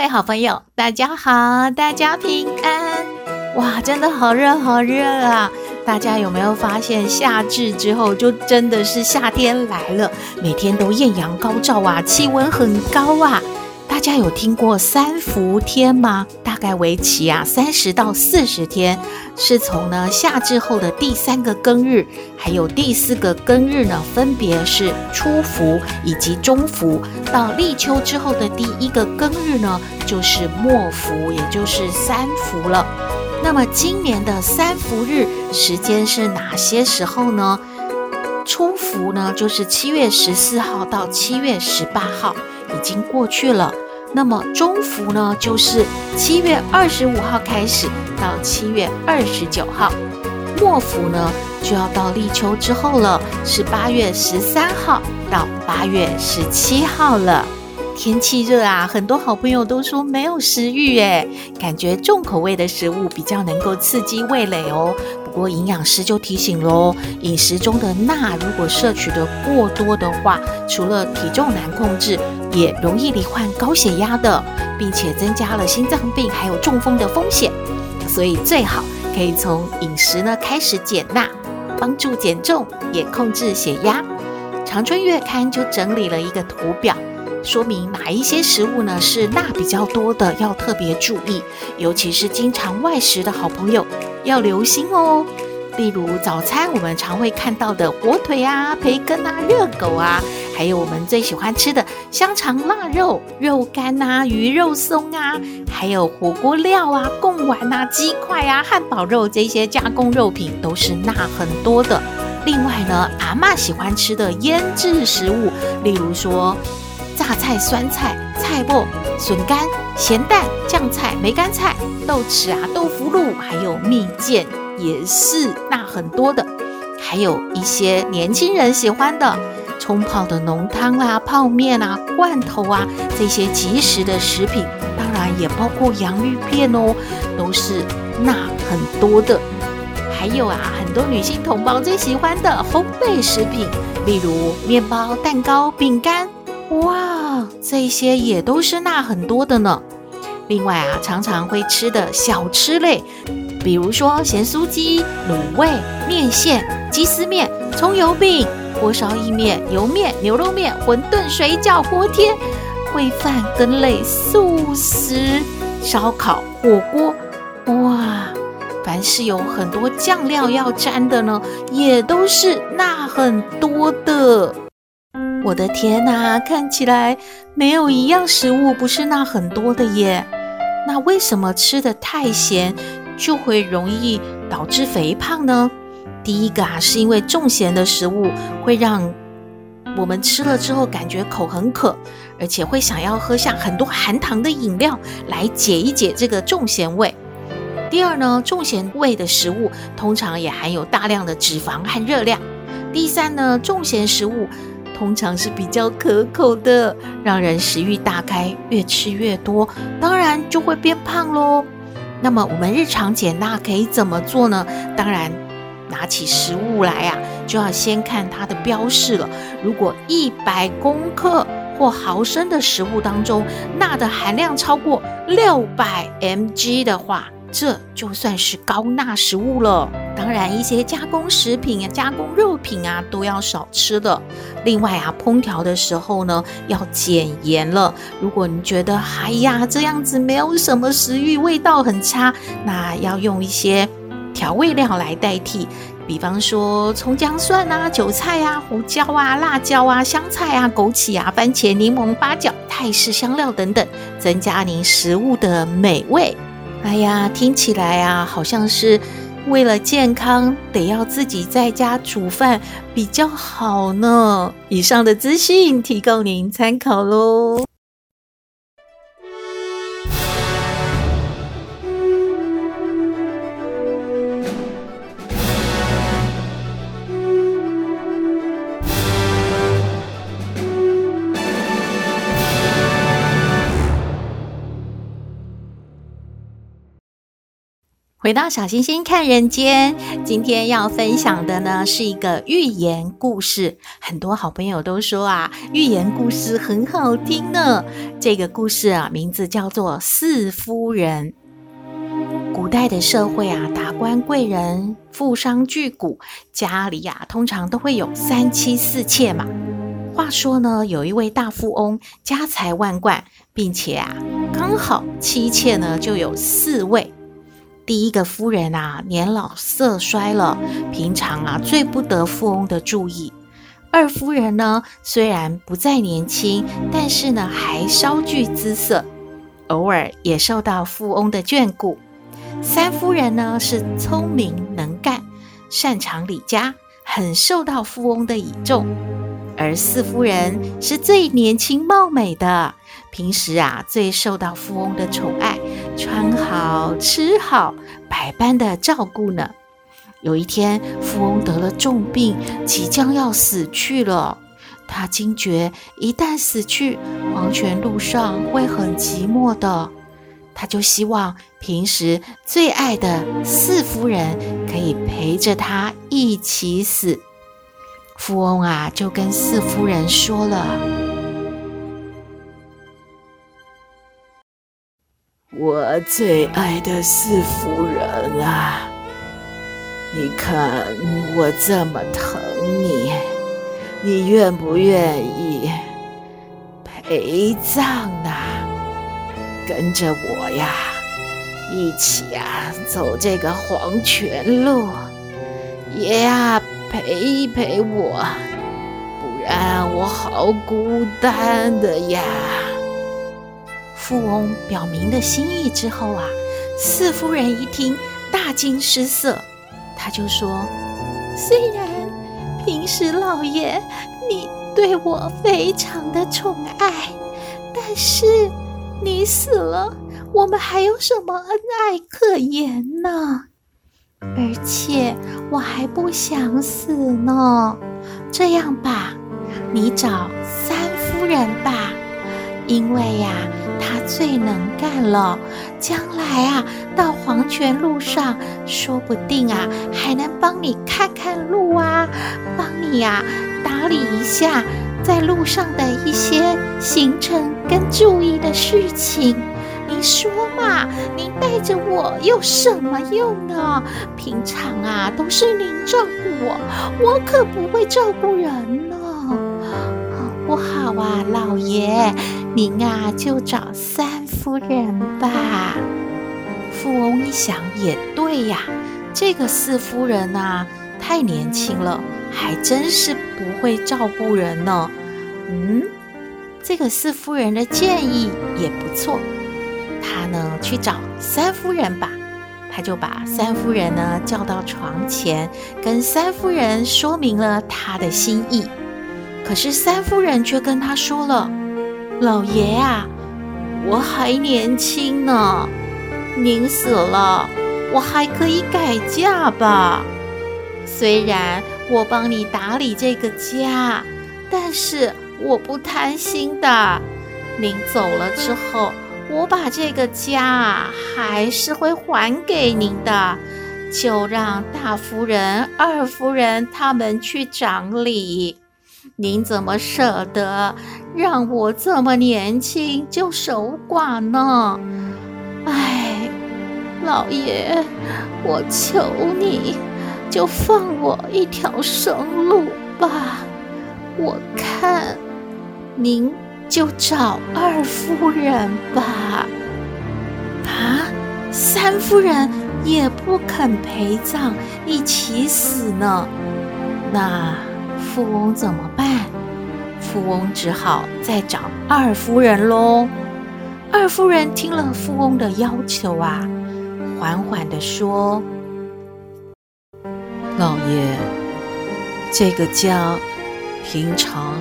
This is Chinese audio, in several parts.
位好朋友，大家好，大家平安。哇，真的好热，好热啊！大家有没有发现，夏至之后就真的是夏天来了，每天都艳阳高照啊，气温很高啊。大家有听过三伏天吗？大概为期啊三十到四十天，是从呢夏至后的第三个庚日，还有第四个庚日呢，分别是初伏以及中伏，到立秋之后的第一个庚日呢，就是末伏，也就是三伏了。那么今年的三伏日时间是哪些时候呢？初伏呢，就是七月十四号到七月十八号。已经过去了，那么中伏呢，就是七月二十五号开始到七月二十九号，末伏呢就要到立秋之后了，是八月十三号到八月十七号了。天气热啊，很多好朋友都说没有食欲诶，感觉重口味的食物比较能够刺激味蕾哦。不过营养师就提醒喽，饮食中的钠如果摄取的过多的话，除了体重难控制，也容易罹患高血压的，并且增加了心脏病还有中风的风险。所以最好可以从饮食呢开始减钠，帮助减重也控制血压。长春月刊就整理了一个图表。说明哪一些食物呢是钠比较多的，要特别注意，尤其是经常外食的好朋友要留心哦。例如早餐我们常会看到的火腿啊、培根啊、热狗啊，还有我们最喜欢吃的香肠、腊肉、肉干啊、鱼肉松啊，还有火锅料啊、贡丸啊、鸡块啊、汉堡肉这些加工肉品都是钠很多的。另外呢，阿嬷喜欢吃的腌制食物，例如说。榨菜、酸菜、菜脯、笋干、咸蛋、酱菜、梅干菜、豆豉啊、豆腐乳，还有蜜饯，也是钠很多的。还有一些年轻人喜欢的冲泡的浓汤啊、泡面啊、罐头啊，这些即食的食品，当然也包括洋芋片哦，都是钠很多的。还有啊，很多女性同胞最喜欢的烘焙食品，例如面包、蛋糕、饼干。哇，这些也都是钠很多的呢。另外啊，常常会吃的小吃类，比如说咸酥鸡、卤味、面线、鸡丝面、葱油饼、锅烧意面、油面、牛肉面、馄饨、水饺、锅贴、烩饭、羹类、素食、烧烤、火锅。哇，凡是有很多酱料要沾的呢，也都是钠很多的。我的天哪，看起来没有一样食物不是钠很多的耶。那为什么吃的太咸就会容易导致肥胖呢？第一个啊，是因为重咸的食物会让我们吃了之后感觉口很渴，而且会想要喝下很多含糖的饮料来解一解这个重咸味。第二呢，重咸味的食物通常也含有大量的脂肪和热量。第三呢，重咸食物。通常是比较可口的，让人食欲大开，越吃越多，当然就会变胖喽。那么我们日常减钠可以怎么做呢？当然，拿起食物来啊，就要先看它的标示了。如果一百公克或毫升的食物当中，钠的含量超过六百 mg 的话，这就算是高钠食物了。当然，一些加工食品啊、加工肉品啊，都要少吃的。另外啊，烹调的时候呢，要减盐了。如果你觉得哎呀这样子没有什么食欲，味道很差，那要用一些调味料来代替，比方说葱姜蒜啊、韭菜啊、胡椒啊、辣椒啊、香菜啊、枸杞啊、番茄、柠檬、八角、泰式香料等等，增加您食物的美味。哎呀，听起来啊，好像是为了健康，得要自己在家煮饭比较好呢。以上的资讯提供您参考喽。回到小星星看人间，今天要分享的呢是一个寓言故事。很多好朋友都说啊，寓言故事很好听呢。这个故事啊，名字叫做《四夫人》。古代的社会啊，达官贵人、富商巨贾，家里呀、啊，通常都会有三妻四妾嘛。话说呢，有一位大富翁，家财万贯，并且啊，刚好妻妾呢就有四位。第一个夫人啊，年老色衰了，平常啊最不得富翁的注意。二夫人呢，虽然不再年轻，但是呢还稍具姿色，偶尔也受到富翁的眷顾。三夫人呢是聪明能干，擅长理家，很受到富翁的倚重。而四夫人是最年轻貌美的。平时啊，最受到富翁的宠爱，穿好吃好，百般的照顾呢。有一天，富翁得了重病，即将要死去了。他惊觉，一旦死去，黄泉路上会很寂寞的。他就希望平时最爱的四夫人可以陪着他一起死。富翁啊，就跟四夫人说了。我最爱的四夫人啊，你看我这么疼你，你愿不愿意陪葬啊？跟着我呀，一起啊走这个黄泉路，也啊陪一陪我，不然我好孤单的呀。富翁表明了心意之后啊，四夫人一听大惊失色，她就说：“虽然平时老爷你对我非常的宠爱，但是你死了，我们还有什么恩爱可言呢？而且我还不想死呢。这样吧，你找三夫人吧。”因为呀，他最能干了，将来啊，到黄泉路上，说不定啊，还能帮你看看路啊，帮你呀打理一下在路上的一些行程跟注意的事情。你说嘛，你带着我有什么用呢？平常啊，都是您照顾我，我可不会照顾人呢。好不好啊，老爷，您啊就找三夫人吧。富翁一想也对呀，这个四夫人啊太年轻了，还真是不会照顾人呢。嗯，这个四夫人的建议也不错，他呢去找三夫人吧。他就把三夫人呢叫到床前，跟三夫人说明了他的心意。可是三夫人却跟他说了：“老爷啊，我还年轻呢，您死了，我还可以改嫁吧。虽然我帮你打理这个家，但是我不贪心的。您走了之后，我把这个家啊还是会还给您的，就让大夫人、二夫人他们去掌理。”您怎么舍得让我这么年轻就守寡呢？哎，老爷，我求你，就放我一条生路吧。我看您就找二夫人吧。啊，三夫人也不肯陪葬，一起死呢？那。富翁怎么办？富翁只好再找二夫人喽。二夫人听了富翁的要求啊，缓缓地说：“老爷，这个家平常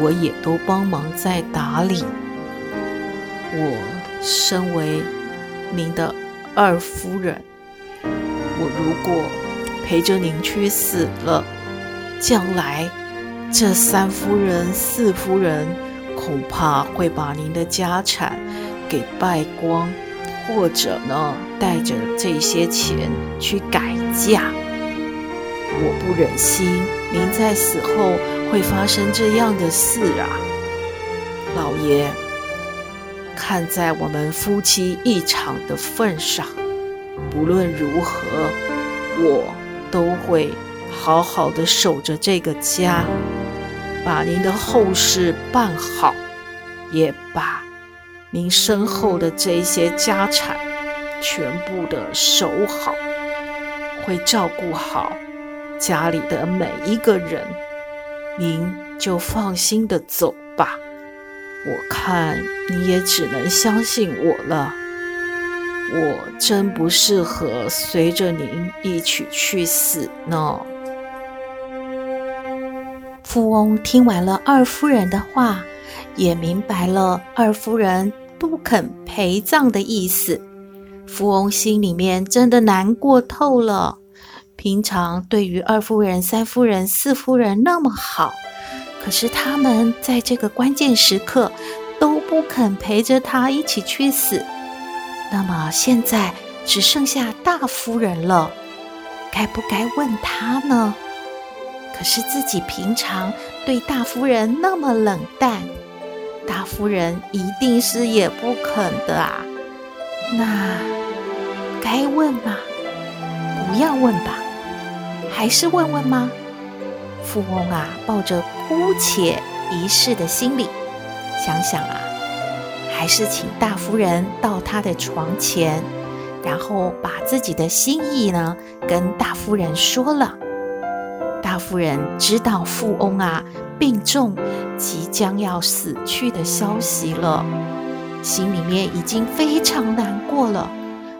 我也都帮忙在打理。我身为您的二夫人，我如果陪着您去死了。”将来，这三夫人、四夫人恐怕会把您的家产给败光，或者呢，带着这些钱去改嫁。我不忍心您在死后会发生这样的事啊，老爷。看在我们夫妻一场的份上，不论如何，我都会好好的守着这个家，把您的后事办好，也把您身后的这些家产全部的守好，会照顾好家里的每一个人，您就放心的走吧。我看你也只能相信我了。我真不适合随着您一起去死呢。富翁听完了二夫人的话，也明白了二夫人不肯陪葬的意思。富翁心里面真的难过透了。平常对于二夫人、三夫人、四夫人那么好，可是他们在这个关键时刻都不肯陪着他一起去死。那么现在只剩下大夫人了，该不该问他呢？可是自己平常对大夫人那么冷淡，大夫人一定是也不肯的啊。那该问吗？不要问吧？还是问问吗？富翁啊，抱着姑且一试的心理，想想啊。还是请大夫人到他的床前，然后把自己的心意呢跟大夫人说了。夫人知道富翁啊病重，即将要死去的消息了，心里面已经非常难过了。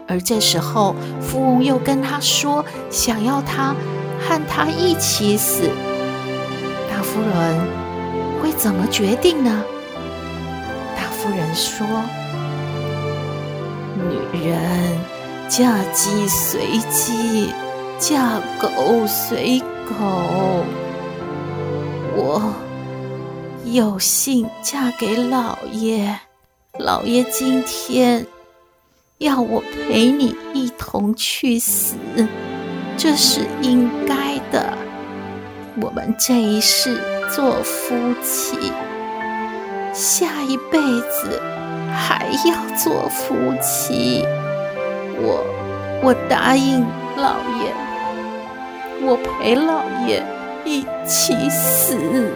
而这时候，富翁又跟他说想要他和他一起死，大夫人会怎么决定呢？大夫人说：“女人嫁鸡随鸡，嫁狗随狗狗。我有幸嫁给老爷，老爷今天要我陪你一同去死，这是应该的。我们这一世做夫妻。”下一辈子还要做夫妻，我我答应老爷，我陪老爷一起死。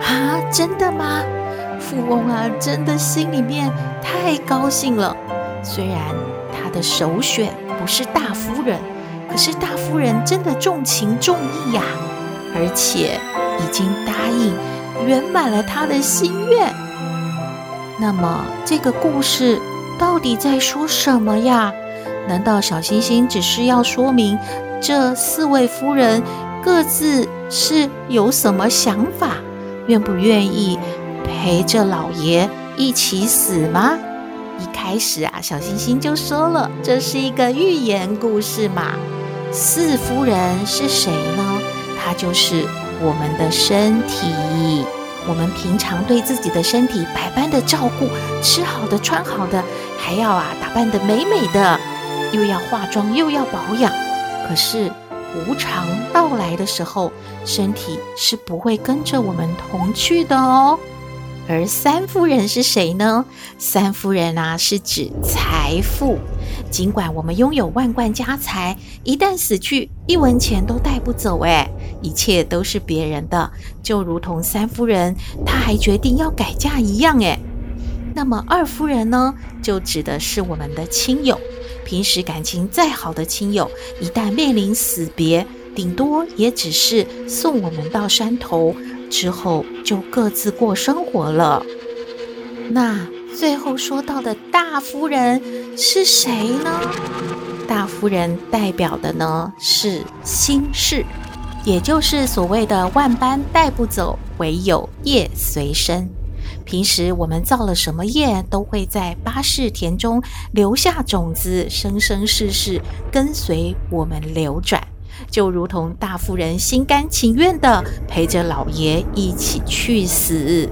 啊，真的吗？富翁啊，真的心里面太高兴了。虽然他的首选不是大夫人，可是大夫人真的重情重义呀，而且已经答应。圆满了他的心愿。那么，这个故事到底在说什么呀？难道小星星只是要说明这四位夫人各自是有什么想法，愿不愿意陪着老爷一起死吗？一开始啊，小星星就说了，这是一个寓言故事嘛。四夫人是谁呢？她就是。我们的身体，我们平常对自己的身体百般的照顾，吃好的，穿好的，还要啊打扮得美美的，又要化妆，又要保养。可是无常到来的时候，身体是不会跟着我们同去的哦。而三夫人是谁呢？三夫人啊，是指财富。尽管我们拥有万贯家财，一旦死去，一文钱都带不走。哎，一切都是别人的，就如同三夫人，她还决定要改嫁一样。哎，那么二夫人呢？就指的是我们的亲友。平时感情再好的亲友，一旦面临死别，顶多也只是送我们到山头，之后就各自过生活了。那。最后说到的大夫人是谁呢？大夫人代表的呢是心事，也就是所谓的万般带不走，唯有业随身。平时我们造了什么业，都会在八识田中留下种子，生生世世跟随我们流转。就如同大夫人心甘情愿地陪着老爷一起去死。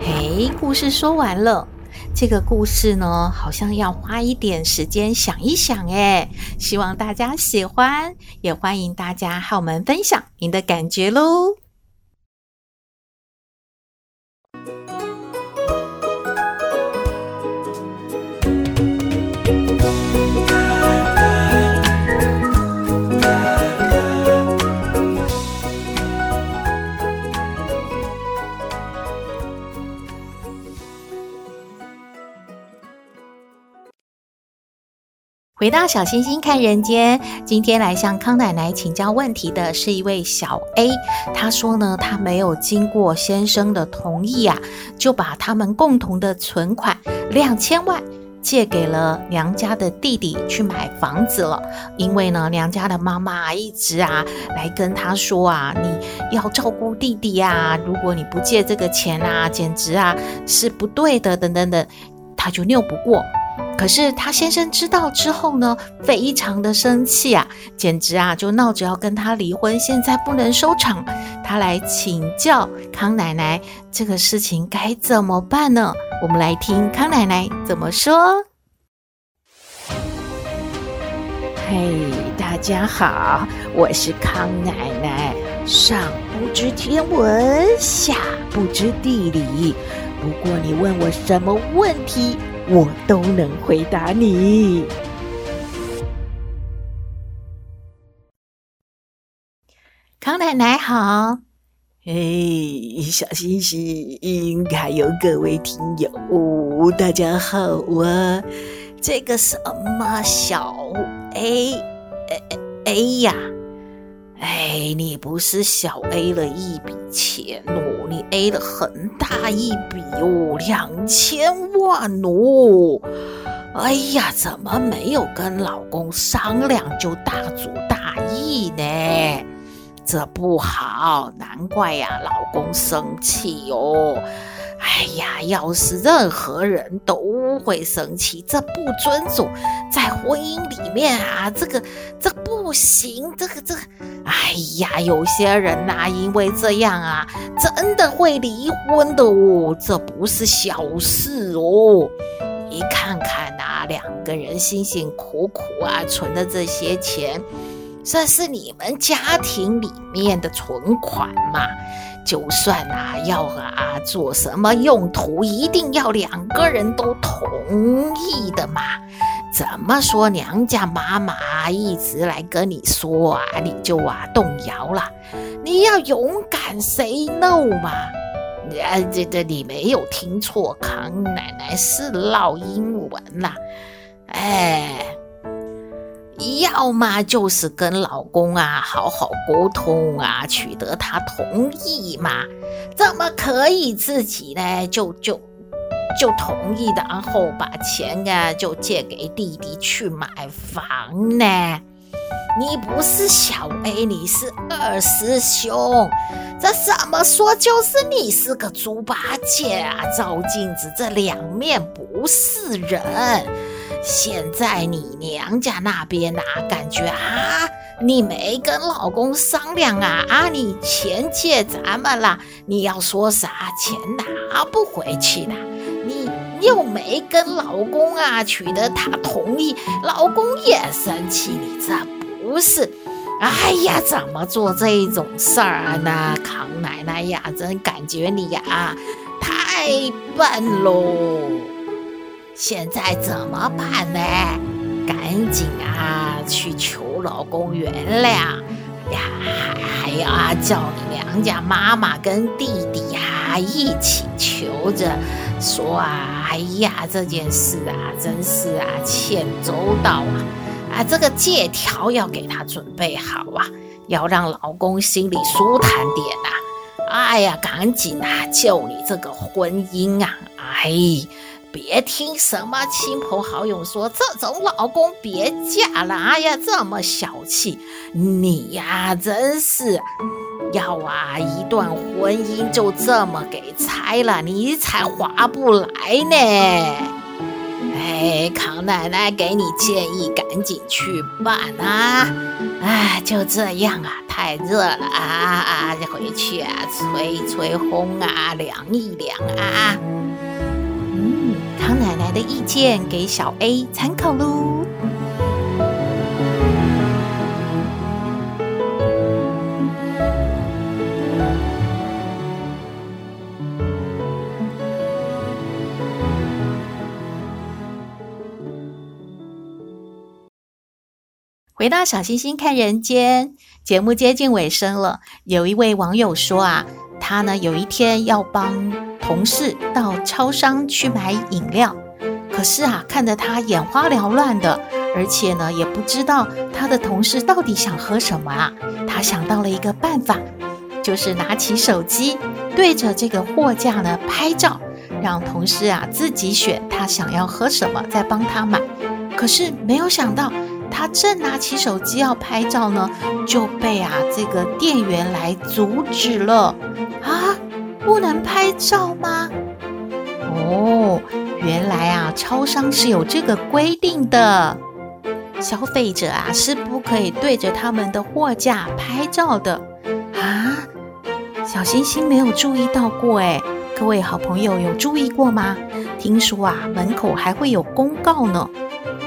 嘿，故事说完了。这个故事呢，好像要花一点时间想一想诶，希望大家喜欢，也欢迎大家和我们分享您的感觉喽。回到小星星看人间，今天来向康奶奶请教问题的是一位小 A。他说呢，他没有经过先生的同意啊，就把他们共同的存款两千万借给了娘家的弟弟去买房子了。因为呢，娘家的妈妈一直啊来跟他说啊，你要照顾弟弟啊，如果你不借这个钱啊，简直啊是不对的，等等等，他就拗不过。可是他先生知道之后呢，非常的生气啊，简直啊就闹着要跟他离婚，现在不能收场。他来请教康奶奶，这个事情该怎么办呢？我们来听康奶奶怎么说。嘿，大家好，我是康奶奶。上不知天文，下不知地理，不过你问我什么问题，我都能回答你。康奶奶好，嘿，小星星，还有各位听友，大家好啊！这个什么小 A 哎 A 呀？哎，你不是小 A 了一笔钱哦，你 A 了很大一笔哦，两千万哦！哎呀，怎么没有跟老公商量就大做大意呢？这不好，难怪呀，老公生气哟。哎呀，要是任何人都会生气，这不尊重，在婚姻里面啊，这个这不行，这个这个，哎呀，有些人呐，因为这样啊，真的会离婚的哦，这不是小事哦。你看看呐，两个人辛辛苦苦啊存的这些钱，这是你们家庭里面的存款嘛。就算啊，要啊做什么用途，一定要两个人都同意的嘛。怎么说娘家妈妈一直来跟你说啊，你就啊动摇了？你要勇敢 say no 嘛。啊，这这你没有听错，康奶奶是唠英文啦。哎。要么就是跟老公啊好好沟通啊，取得他同意嘛。怎么可以自己呢？就就就同意，然后把钱啊就借给弟弟去买房呢？你不是小 A，你是二师兄，这怎么说就是你是个猪八戒啊？照镜子这两面不是人。现在你娘家那边呐、感觉啊，你没跟老公商量啊啊，你钱借咱们了，你要说啥钱拿不回去的，你又没跟老公啊取得他同意，老公也生气，你这不是？哎呀，怎么做这种事儿呢？康奶奶呀，真感觉你呀太笨喽。现在怎么办呢？赶紧啊，去求老公原谅呀！还还要啊，叫你娘家妈妈跟弟弟呀一起求着，说啊，哎呀，这件事啊，真是啊，欠周到啊！啊，这个借条要给他准备好啊，要让老公心里舒坦点呐！哎呀，赶紧啊，救你这个婚姻啊！哎。别听什么亲朋好友说这种老公别嫁了，哎呀，这么小气！你呀，真是要啊，一段婚姻就这么给拆了，你才划不来呢。哎，康奶奶给你建议，赶紧去办啊！哎，就这样啊，太热了啊啊，回去啊，吹吹风啊，凉一凉啊。的意见给小 A 参考喽。回到小星星看人间，节目接近尾声了。有一位网友说啊，他呢有一天要帮同事到超商去买饮料，可是啊看得他眼花缭乱的，而且呢也不知道他的同事到底想喝什么啊。他想到了一个办法，就是拿起手机对着这个货架呢拍照，让同事啊自己选他想要喝什么，再帮他买。可是没有想到。他正拿起手机要拍照呢，就被啊这个店员来阻止了。啊，不能拍照吗？哦，原来啊，超商是有这个规定的，消费者啊是不可以对着他们的货架拍照的。啊，小星星没有注意到过诶，各位好朋友有注意过吗？听说啊，门口还会有公告呢。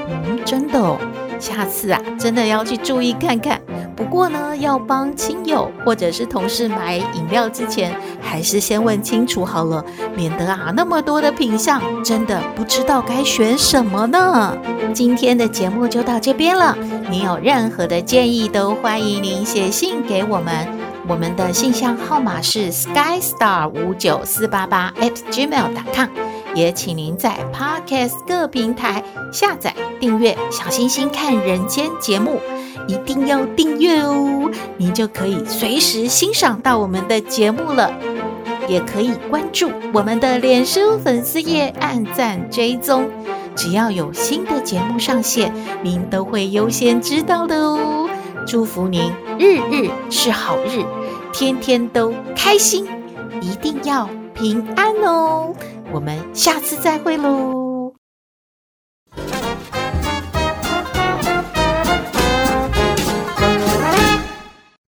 嗯，真的哦。下次啊，真的要去注意看看。不过呢，要帮亲友或者是同事买饮料之前，还是先问清楚好了，免得啊那么多的品项，真的不知道该选什么呢。今天的节目就到这边了，您有任何的建议都欢迎您写信给我们，我们的信箱号码是 skystar 五九四八八 at @gmail.com，。也请您在 Podcast 各平台下载订阅《小星星看人间》节目，一定要订阅哦，您就可以随时欣赏到我们的节目了。也可以关注我们的脸书粉丝页，按赞追踪，只要有新的节目上线，您都会优先知道的哦。祝福您日日是好日，天天都开心，一定要平安哦。我们下次再会喽。